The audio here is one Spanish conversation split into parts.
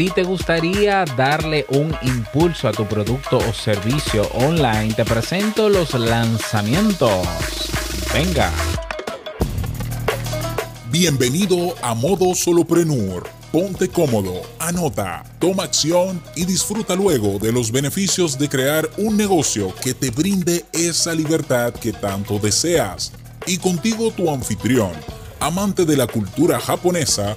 Si te gustaría darle un impulso a tu producto o servicio online, te presento los lanzamientos. Venga. Bienvenido a Modo Soloprenur. Ponte cómodo, anota, toma acción y disfruta luego de los beneficios de crear un negocio que te brinde esa libertad que tanto deseas. Y contigo tu anfitrión amante de la cultura japonesa,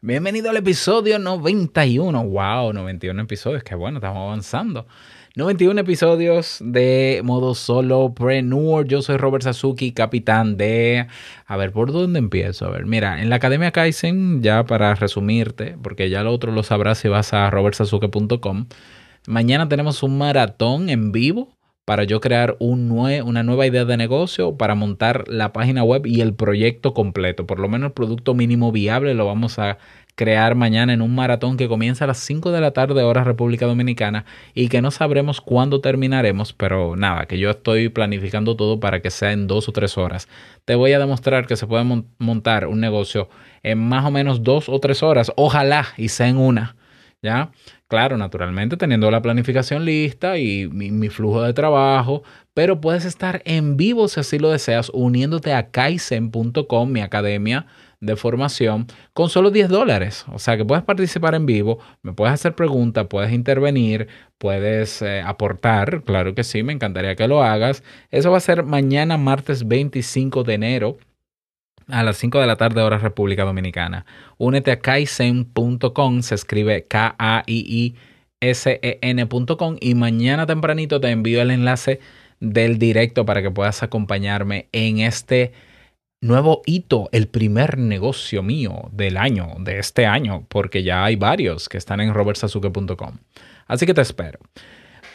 Bienvenido al episodio 91. Wow, 91 episodios, qué bueno, estamos avanzando. 91 episodios de modo solo preneur. Yo soy Robert Sasuki, capitán de... A ver, ¿por dónde empiezo? A ver, mira, en la Academia Kaizen, ya para resumirte, porque ya lo otro lo sabrás si vas a robertsasuke.com, mañana tenemos un maratón en vivo para yo crear un una nueva idea de negocio, para montar la página web y el proyecto completo. Por lo menos el producto mínimo viable lo vamos a crear mañana en un maratón que comienza a las 5 de la tarde hora República Dominicana y que no sabremos cuándo terminaremos, pero nada, que yo estoy planificando todo para que sea en dos o tres horas. Te voy a demostrar que se puede montar un negocio en más o menos dos o tres horas, ojalá y sea en una, ¿ya? Claro, naturalmente teniendo la planificación lista y mi, flujo de trabajo, pero puedes estar en vivo si así lo deseas uniéndote a kaizen.com, mi academia de formación con solo 10 dólares. O sea que puedes participar en vivo, me puedes hacer preguntas, puedes intervenir, puedes eh, aportar. Claro que sí, me encantaría que lo hagas. Eso va a ser mañana, martes 25 de enero. A las 5 de la tarde, hora República Dominicana. Únete a kaizen.com, se escribe K-A-I-I-S-E-N.com y mañana tempranito te envío el enlace del directo para que puedas acompañarme en este nuevo hito, el primer negocio mío del año, de este año, porque ya hay varios que están en robertsasuke.com. Así que te espero.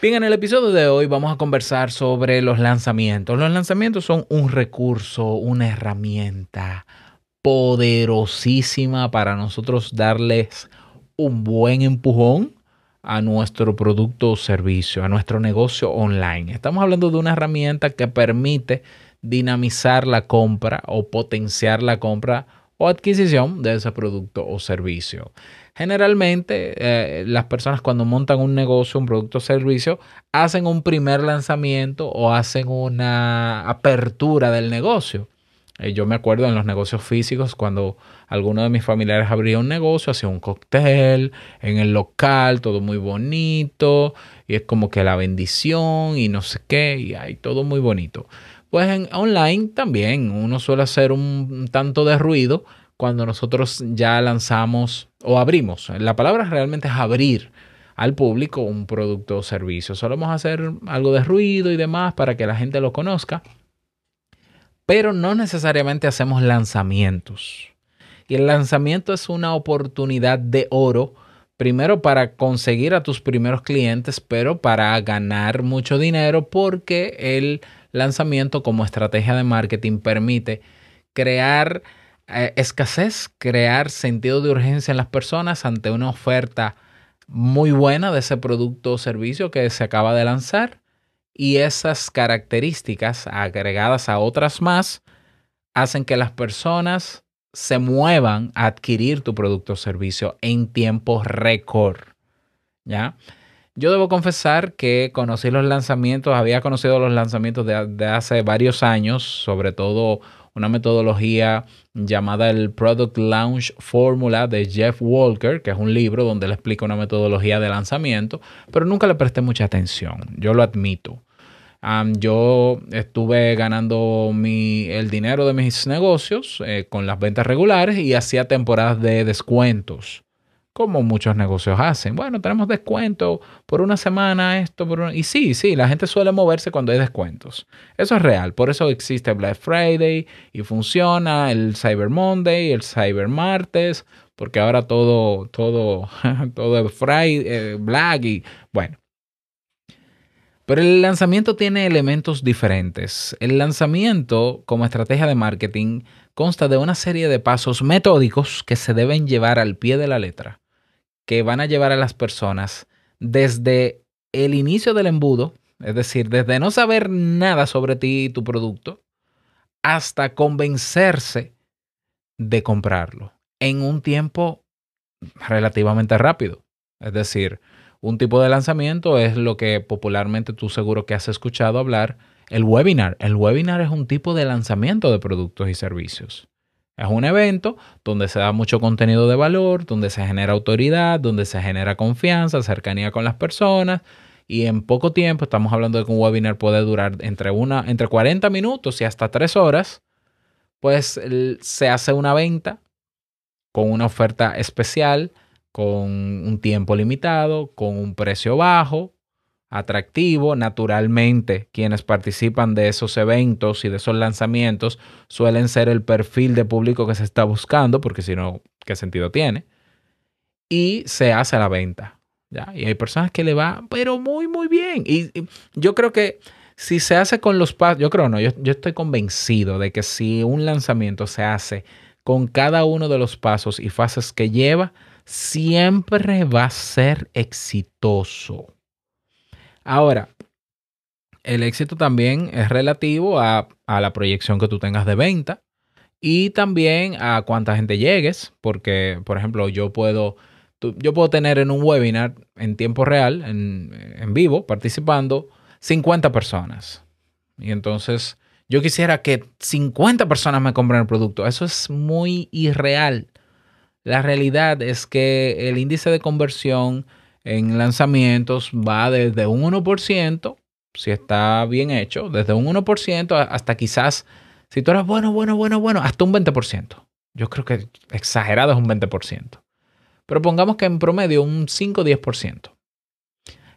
Bien, en el episodio de hoy vamos a conversar sobre los lanzamientos. Los lanzamientos son un recurso, una herramienta poderosísima para nosotros darles un buen empujón a nuestro producto o servicio, a nuestro negocio online. Estamos hablando de una herramienta que permite dinamizar la compra o potenciar la compra o adquisición de ese producto o servicio. Generalmente eh, las personas cuando montan un negocio, un producto o servicio, hacen un primer lanzamiento o hacen una apertura del negocio. Eh, yo me acuerdo en los negocios físicos cuando alguno de mis familiares abría un negocio, hacía un cóctel en el local, todo muy bonito, y es como que la bendición y no sé qué, y hay todo muy bonito. Pues en online también uno suele hacer un tanto de ruido cuando nosotros ya lanzamos o abrimos. La palabra realmente es abrir al público un producto o servicio. Solemos hacer algo de ruido y demás para que la gente lo conozca, pero no necesariamente hacemos lanzamientos. Y el lanzamiento es una oportunidad de oro, primero para conseguir a tus primeros clientes, pero para ganar mucho dinero porque el lanzamiento como estrategia de marketing permite crear eh, escasez, crear sentido de urgencia en las personas ante una oferta muy buena de ese producto o servicio que se acaba de lanzar y esas características agregadas a otras más hacen que las personas se muevan a adquirir tu producto o servicio en tiempo récord. ¿Ya? Yo debo confesar que conocí los lanzamientos, había conocido los lanzamientos de, hace varios años, sobre todo una metodología llamada el Product Launch Formula de Jeff Walker, que es un libro donde le explica una metodología de lanzamiento, pero nunca le presté mucha atención, yo lo admito. yo estuve ganando mi, el dinero de mis negocios eh, con las ventas regulares y hacía temporadas de descuentos como muchos negocios hacen. Bueno, tenemos descuento por una semana, esto, y sí, sí, la gente suele moverse cuando hay descuentos. Eso es real, por eso existe Black Friday y funciona el Cyber Monday, el Cyber Martes, porque ahora todo, todo, todo es Friday, eh, Black y bueno. Pero el lanzamiento tiene elementos diferentes. El lanzamiento como estrategia de marketing consta de una serie de pasos metódicos que se deben llevar al pie de la letra, que van a llevar a las personas desde el inicio del embudo, es decir, desde no saber nada sobre ti y tu producto, hasta convencerse de comprarlo en un tiempo relativamente rápido. Es decir, un tipo de lanzamiento es lo que popularmente tú seguro que has escuchado hablar, el webinar. El webinar es un tipo de lanzamiento de productos y servicios. Es un evento donde se da mucho contenido de valor, donde se genera autoridad, donde se genera confianza, cercanía con las personas. Y en poco tiempo, estamos hablando de que un webinar puede durar entre, una, entre 40 minutos y hasta 3 horas, pues se hace una venta con una oferta especial, con un tiempo limitado, con un precio bajo, atractivo. Naturalmente, quienes participan de esos eventos y de esos lanzamientos suelen ser el perfil de público que se está buscando, porque si no, ¿qué sentido tiene? Y se hace la venta. ¿ya? Y hay personas que le va, pero muy, muy bien. Y, yo creo que si se hace con los pasos, yo creo no, yo, yo estoy convencido de que si un lanzamiento se hace con cada uno de los pasos y fases que lleva, siempre va a ser exitoso. Ahora, el éxito también es relativo a, la proyección que tú tengas de venta y también a cuánta gente llegues, porque, por ejemplo, yo puedo, yo puedo tener en un webinar en tiempo real, en, en vivo, participando, 50 personas. Y entonces yo quisiera que 50 personas me compren el producto. Eso es muy irreal. La realidad es que el índice de conversión en lanzamientos va desde un 1%, si está bien hecho, desde un 1% hasta quizás, si tú eres bueno, bueno, bueno, bueno, hasta un 20%. Yo creo que exagerado es un 20%. Pero pongamos que en promedio un 5-10%.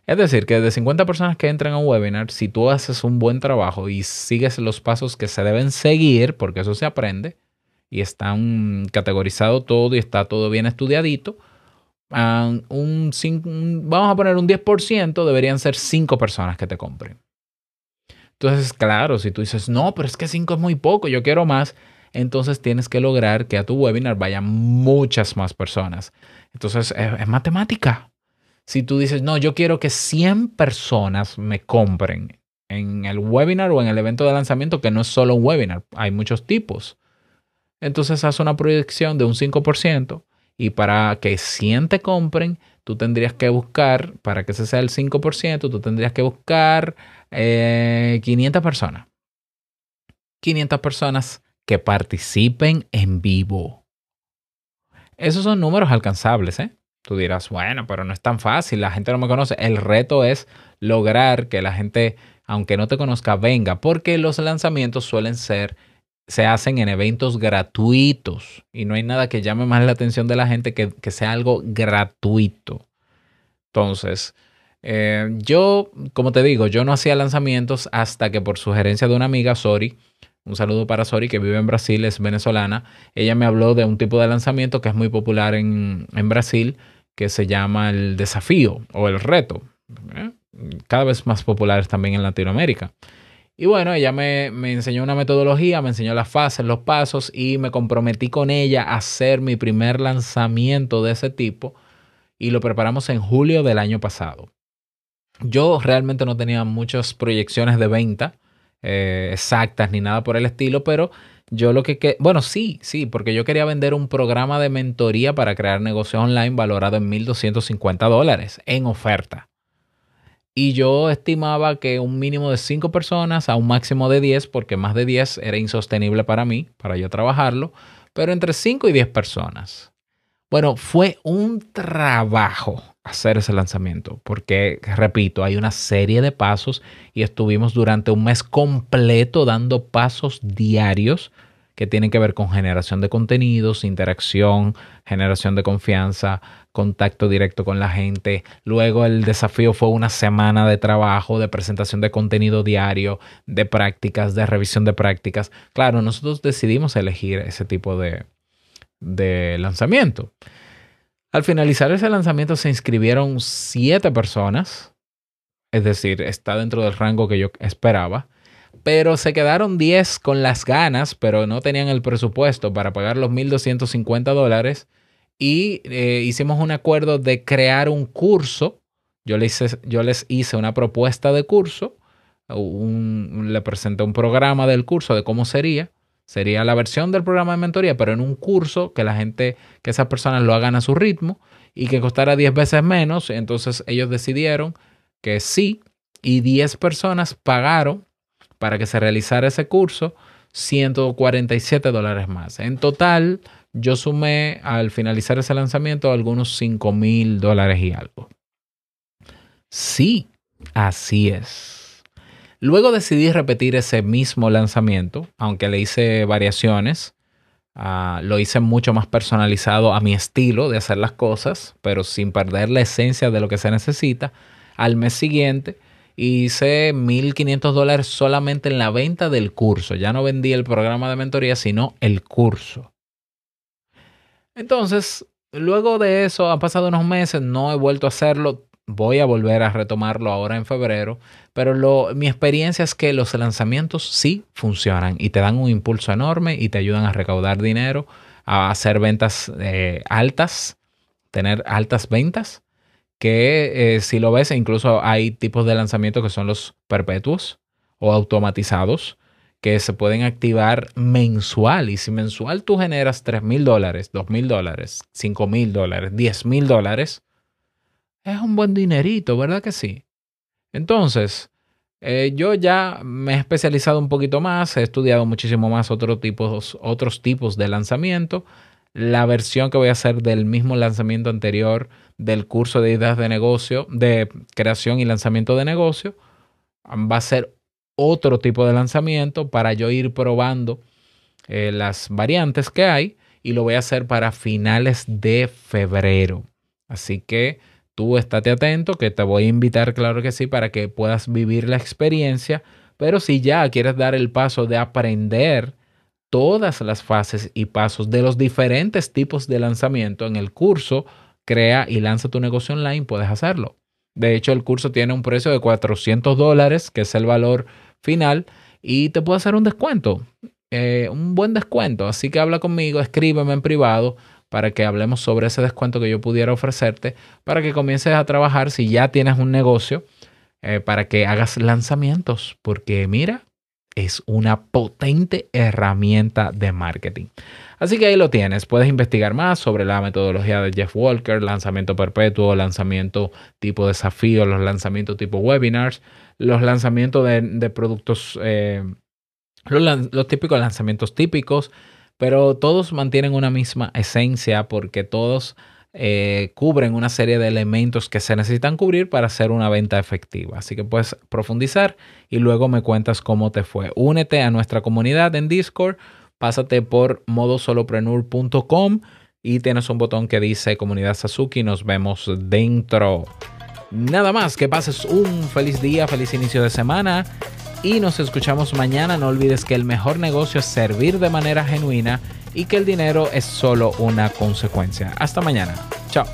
Es decir, que de 50 personas que entran a un webinar, si tú haces un buen trabajo y sigues los pasos que se deben seguir, porque eso se aprende, y están categorizado todo y está todo bien estudiadito, un, vamos a poner un 10%, deberían ser 5 personas que te compren. Entonces, claro, si tú dices, no, pero es que 5 es muy poco, yo quiero más, entonces tienes que lograr que a tu webinar vayan muchas más personas. Entonces, es, matemática. Si tú dices, no, yo quiero que 100 personas me compren en el webinar o en el evento de lanzamiento, que no es solo un webinar, hay muchos tipos. Entonces, haz una proyección de un 5% y para que 100 te compren, tú tendrías que buscar, para que ese sea el 5%, tú tendrías que buscar 500 eh, personas. 500 personas que participen en vivo. Esos son números alcanzables, ¿eh? Tú dirás, bueno, pero no es tan fácil, la gente no me conoce. El reto es lograr que la gente, aunque no te conozca, venga, porque los lanzamientos suelen ser se hacen en eventos gratuitos y no hay nada que llame más la atención de la gente que, sea algo gratuito. Entonces, eh, yo, como te digo, yo no hacía lanzamientos hasta que por sugerencia de una amiga, Sori, un saludo para Sori, que vive en Brasil, es venezolana, ella me habló de un tipo de lanzamiento que es muy popular en, Brasil, que se llama el desafío o el reto. ¿eh? Cada vez más populares también en Latinoamérica. Y bueno, ella me, enseñó una metodología, me enseñó las fases, los pasos y me comprometí con ella a hacer mi primer lanzamiento de ese tipo y lo preparamos en julio del año pasado. Yo realmente no tenía muchas proyecciones de venta eh, exactas ni nada por el estilo, pero yo lo que, que... Bueno, sí, sí, porque yo quería vender un programa de mentoría para crear negocios online valorado en 1.250 dólares en oferta. Y yo estimaba que un mínimo de 5 personas a un máximo de 10, porque más de 10 era insostenible para mí, para yo trabajarlo, pero entre 5 y 10 personas. Bueno, fue un trabajo hacer ese lanzamiento, porque, repito, hay una serie de pasos y estuvimos durante un mes completo dando pasos diarios que tienen que ver con generación de contenidos, interacción, generación de confianza, contacto directo con la gente. Luego el desafío fue una semana de trabajo, de presentación de contenido diario, de prácticas, de revisión de prácticas. Claro, nosotros decidimos elegir ese tipo de, de lanzamiento. Al finalizar ese lanzamiento se inscribieron siete personas es decir, está dentro del rango que yo esperaba. Pero se quedaron 10 con las ganas, pero no tenían el presupuesto para pagar los 1.250 dólares. Y eh, hicimos un acuerdo de crear un curso. Yo les hice, yo les hice una propuesta de curso. le presenté un programa del curso de cómo sería. Sería la versión del programa de mentoría, pero en un curso que la gente, que esas personas lo hagan a su ritmo y que costara 10 veces menos. Entonces ellos decidieron que sí y 10 personas pagaron para que se realizara ese curso 147 dólares más. En total, yo sumé al finalizar ese lanzamiento algunos 5 mil dólares y algo. Sí, así es. Luego decidí repetir ese mismo lanzamiento, aunque le hice variaciones. Ah, lo hice mucho más personalizado a mi estilo de hacer las cosas, pero sin perder la esencia de lo que se necesita. Al mes siguiente hice 1.500 dólares solamente en la venta del curso. Ya no vendí el programa de mentoría, sino el curso. Entonces, luego de eso, han pasado unos meses, no he vuelto a hacerlo. Voy a volver a retomarlo ahora en febrero, pero mi experiencia es que los lanzamientos sí funcionan y te dan un impulso enorme y te ayudan a recaudar dinero, a hacer ventas eh, altas, tener altas ventas, que eh, si lo ves, incluso hay tipos de lanzamientos que son los perpetuos o automatizados, que se pueden activar mensual. Y si mensual tú generas 3 mil dólares, 2 mil dólares, 5 mil dólares, 10 mil dólares, es un buen dinerito, ¿verdad que sí? Entonces, eh, yo ya me he especializado un poquito más, he estudiado muchísimo más otros tipos, otros tipos de lanzamiento. La versión que voy a hacer del mismo lanzamiento anterior del curso de ideas de negocio, de creación y lanzamiento de negocio, va a ser otro tipo de lanzamiento para yo ir probando eh, las variantes que hay y lo voy a hacer para finales de febrero. Así que tú estate atento, que te voy a invitar, claro que sí, para que puedas vivir la experiencia. Pero si ya quieres dar el paso de aprender todas las fases y pasos de los diferentes tipos de lanzamiento en el curso, crea y lanza tu negocio online, puedes hacerlo. De hecho, el curso tiene un precio de 400 dólares, que es el valor final, y te puedo hacer un descuento, eh, un buen descuento. Así que habla conmigo, escríbeme en privado para que hablemos sobre ese descuento que yo pudiera ofrecerte, para que comiences a trabajar si ya tienes un negocio, eh, para que hagas lanzamientos, porque mira, es una potente herramienta de marketing. Así que ahí lo tienes. Puedes investigar más sobre la metodología de Jeff Walker, lanzamiento perpetuo, lanzamiento tipo desafío, los lanzamientos tipo webinars, los lanzamientos de, productos, eh, los típicos lanzamientos típicos, pero todos mantienen una misma esencia porque todos eh, cubren una serie de elementos que se necesitan cubrir para hacer una venta efectiva. Así que puedes profundizar y luego me cuentas cómo te fue. Únete a nuestra comunidad en Discord, pásate por modosoloprenur.com y tienes un botón que dice comunidad Sasuki. Nos vemos dentro. Nada más, que pases un feliz día, feliz inicio de semana y nos escuchamos mañana. No olvides que el mejor negocio es servir de manera genuina y que el dinero es solo una consecuencia. Hasta mañana. Chao.